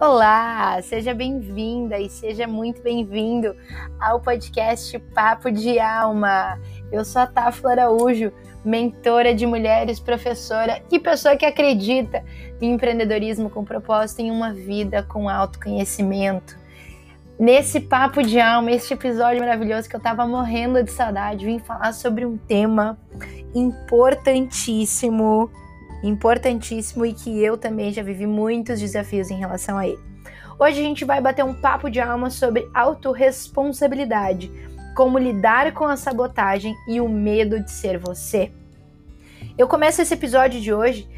Olá, seja bem-vinda e seja muito bem-vindo ao podcast Papo de Alma. Eu sou a Tafla Araújo, mentora de mulheres, professora e pessoa que acredita em empreendedorismo com propósito em uma vida com autoconhecimento. Nesse Papo de Alma, este episódio maravilhoso que eu tava morrendo de saudade, vim falar sobre um tema importantíssimo importantíssimo e que eu também já vivi muitos desafios em relação a ele. Hoje a gente vai bater um papo de alma sobre autorresponsabilidade, como lidar com a sabotagem e o medo de ser você. Eu começo esse episódio de hoje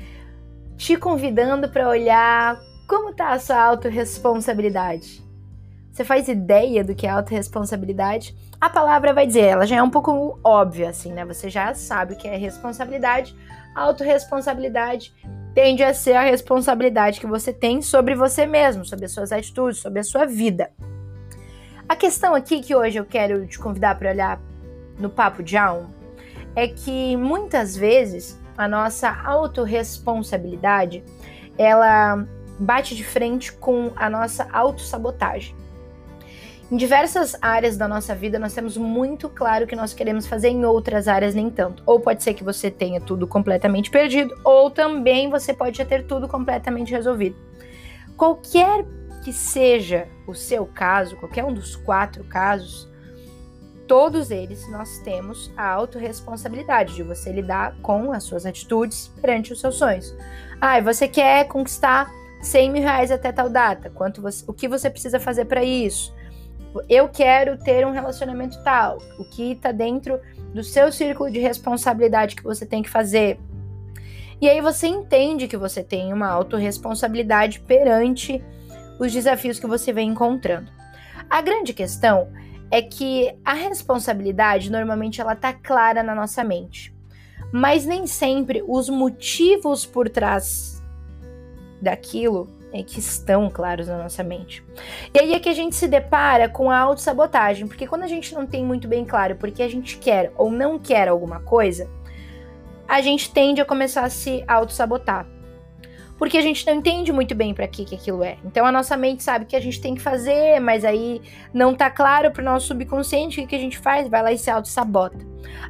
te convidando para olhar como está a sua autorresponsabilidade. Você faz ideia do que é autorresponsabilidade? A palavra vai dizer, ela já é um pouco óbvia, assim, né? Você já sabe o que é responsabilidade, a autorresponsabilidade tende a ser a responsabilidade que você tem sobre você mesmo, sobre as suas atitudes, sobre a sua vida. A questão aqui que hoje eu quero te convidar para olhar no papo de alma é que muitas vezes a nossa autorresponsabilidade ela bate de frente com a nossa autossabotagem. Em diversas áreas da nossa vida, nós temos muito claro o que nós queremos fazer, em outras áreas, nem tanto. Ou pode ser que você tenha tudo completamente perdido, ou também você pode já ter tudo completamente resolvido. Qualquer que seja o seu caso, qualquer um dos quatro casos, todos eles nós temos a autorresponsabilidade de você lidar com as suas atitudes perante os seus sonhos. Ah, você quer conquistar 100 mil reais até tal data? Quanto você, o que você precisa fazer para isso? Eu quero ter um relacionamento tal, o que está dentro do seu círculo de responsabilidade que você tem que fazer. E aí você entende que você tem uma autorresponsabilidade perante os desafios que você vem encontrando. A grande questão é que a responsabilidade normalmente ela tá clara na nossa mente, mas nem sempre os motivos por trás daquilo é, que estão claros na nossa mente. E aí é que a gente se depara com a autossabotagem, porque quando a gente não tem muito bem claro porque a gente quer ou não quer alguma coisa, a gente tende a começar a se autossabotar. Porque a gente não entende muito bem para que, que aquilo é. Então a nossa mente sabe que a gente tem que fazer, mas aí não tá claro pro nosso subconsciente o que, que a gente faz, vai lá e se auto-sabota.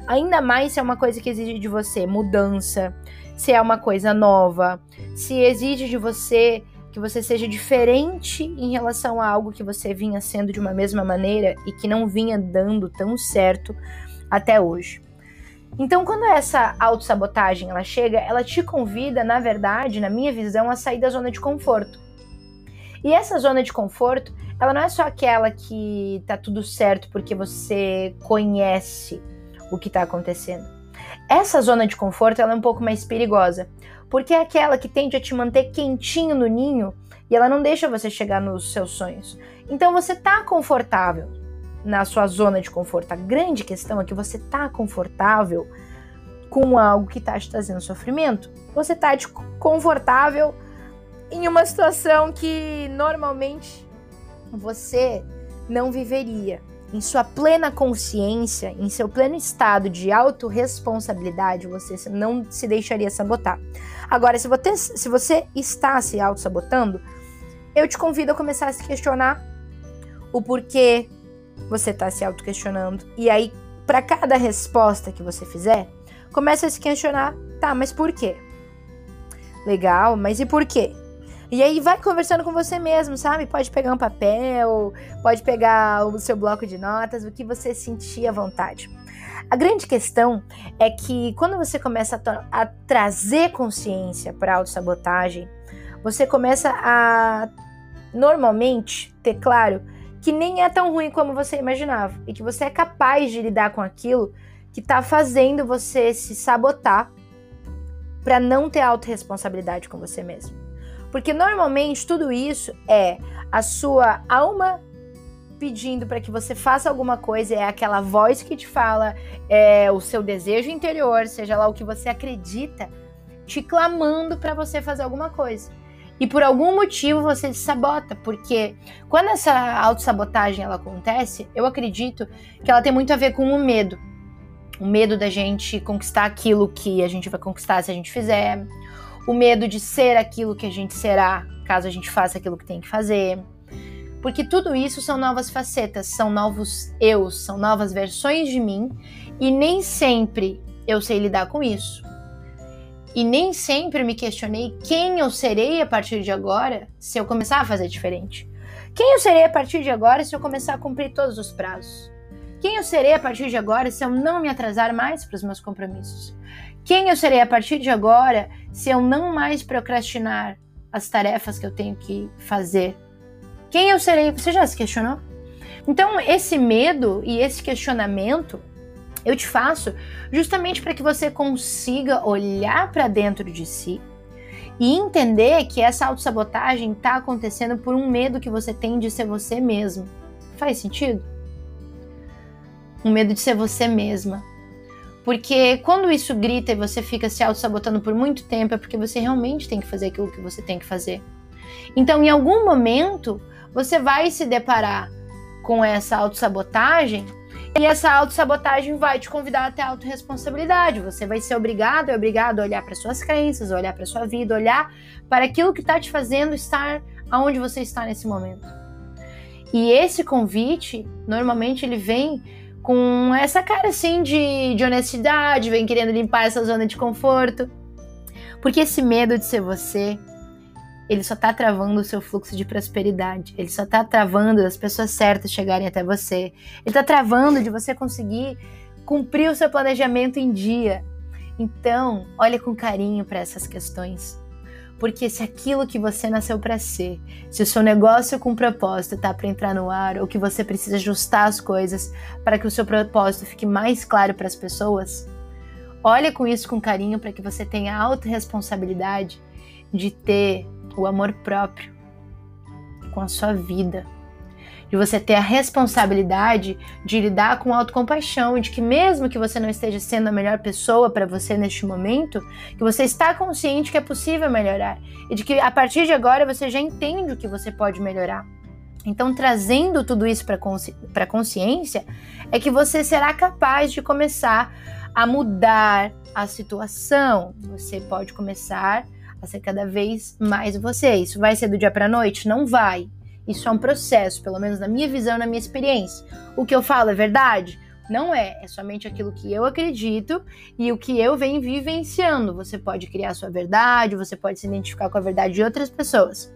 Ainda mais se é uma coisa que exige de você mudança, se é uma coisa nova, se exige de você que você seja diferente em relação a algo que você vinha sendo de uma mesma maneira e que não vinha dando tão certo até hoje. Então, quando essa autossabotagem ela chega, ela te convida, na verdade, na minha visão, a sair da zona de conforto. E essa zona de conforto, ela não é só aquela que tá tudo certo porque você conhece o que está acontecendo. Essa zona de conforto ela é um pouco mais perigosa, porque é aquela que tende a te manter quentinho no ninho e ela não deixa você chegar nos seus sonhos. Então você tá confortável na sua zona de conforto. A grande questão é que você tá confortável com algo que tá te trazendo sofrimento. Você tá confortável em uma situação que normalmente você não viveria em sua plena consciência, em seu pleno estado de autorresponsabilidade, você não se deixaria sabotar. Agora, se você, se você está se auto-sabotando, eu te convido a começar a se questionar o porquê você está se auto-questionando. E aí, para cada resposta que você fizer, comece a se questionar, tá, mas por quê? Legal, mas e por quê? E aí vai conversando com você mesmo, sabe? Pode pegar um papel, pode pegar o seu bloco de notas, o que você sentir à vontade. A grande questão é que quando você começa a, a trazer consciência para a autossabotagem, você começa a normalmente ter claro que nem é tão ruim como você imaginava e que você é capaz de lidar com aquilo que está fazendo você se sabotar para não ter autorresponsabilidade com você mesmo. Porque normalmente tudo isso é a sua alma pedindo para que você faça alguma coisa, é aquela voz que te fala, é o seu desejo interior, seja lá o que você acredita, te clamando para você fazer alguma coisa. E por algum motivo você se sabota, porque quando essa autossabotagem ela acontece, eu acredito que ela tem muito a ver com o medo. O medo da gente conquistar aquilo que a gente vai conquistar se a gente fizer, o medo de ser aquilo que a gente será, caso a gente faça aquilo que tem que fazer. Porque tudo isso são novas facetas, são novos eus, são novas versões de mim, e nem sempre eu sei lidar com isso. E nem sempre me questionei quem eu serei a partir de agora se eu começar a fazer diferente. Quem eu serei a partir de agora se eu começar a cumprir todos os prazos? Quem eu serei a partir de agora se eu não me atrasar mais para os meus compromissos? Quem eu serei a partir de agora se eu não mais procrastinar as tarefas que eu tenho que fazer? Quem eu serei? Você já se questionou? Então, esse medo e esse questionamento eu te faço justamente para que você consiga olhar para dentro de si e entender que essa autossabotagem está acontecendo por um medo que você tem de ser você mesmo. Faz sentido? Um medo de ser você mesma. Porque quando isso grita e você fica se auto-sabotando por muito tempo, é porque você realmente tem que fazer aquilo que você tem que fazer. Então, em algum momento, você vai se deparar com essa autossabotagem e essa autossabotagem vai te convidar até a autorresponsabilidade. Você vai ser obrigado e obrigado a olhar para suas crenças, olhar para sua vida, olhar para aquilo que está te fazendo estar aonde você está nesse momento. E esse convite, normalmente, ele vem com essa cara assim de, de honestidade, vem querendo limpar essa zona de conforto. Porque esse medo de ser você, ele só tá travando o seu fluxo de prosperidade. Ele só tá travando as pessoas certas chegarem até você. Ele tá travando de você conseguir cumprir o seu planejamento em dia. Então, olha com carinho para essas questões. Porque se aquilo que você nasceu para ser, se o seu negócio com propósito tá para entrar no ar, ou que você precisa ajustar as coisas para que o seu propósito fique mais claro para as pessoas, olha com isso com carinho para que você tenha autorresponsabilidade de ter o amor próprio com a sua vida. De você ter a responsabilidade de lidar com autocompaixão de que mesmo que você não esteja sendo a melhor pessoa para você neste momento, que você está consciente que é possível melhorar e de que a partir de agora você já entende o que você pode melhorar. Então, trazendo tudo isso para consci a consciência, é que você será capaz de começar a mudar a situação. Você pode começar a ser cada vez mais você. Isso vai ser do dia para noite? Não vai. Isso é um processo, pelo menos na minha visão, na minha experiência. O que eu falo é verdade? Não é, é somente aquilo que eu acredito e o que eu venho vivenciando. Você pode criar sua verdade, você pode se identificar com a verdade de outras pessoas.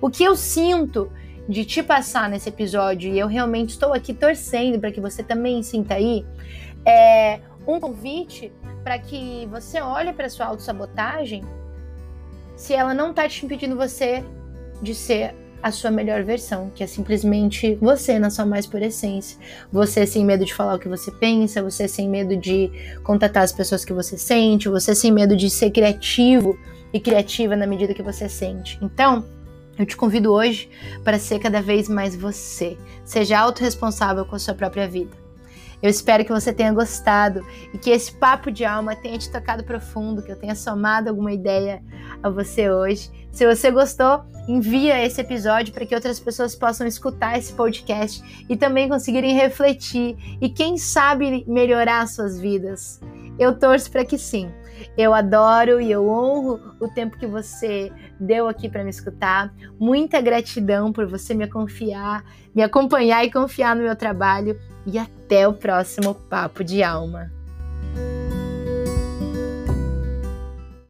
O que eu sinto de te passar nesse episódio, e eu realmente estou aqui torcendo para que você também sinta aí, é um convite para que você olhe para sua autossabotagem se ela não tá te impedindo você de ser a sua melhor versão, que é simplesmente você na sua mais pura essência. Você sem medo de falar o que você pensa, você sem medo de contatar as pessoas que você sente, você sem medo de ser criativo e criativa na medida que você sente. Então, eu te convido hoje para ser cada vez mais você. Seja autorresponsável com a sua própria vida. Eu espero que você tenha gostado e que esse papo de alma tenha te tocado profundo, que eu tenha somado alguma ideia a você hoje. Se você gostou, envia esse episódio para que outras pessoas possam escutar esse podcast e também conseguirem refletir e quem sabe melhorar suas vidas. Eu torço para que sim. Eu adoro e eu honro o tempo que você deu aqui para me escutar. Muita gratidão por você me confiar, me acompanhar e confiar no meu trabalho. E até o próximo Papo de Alma.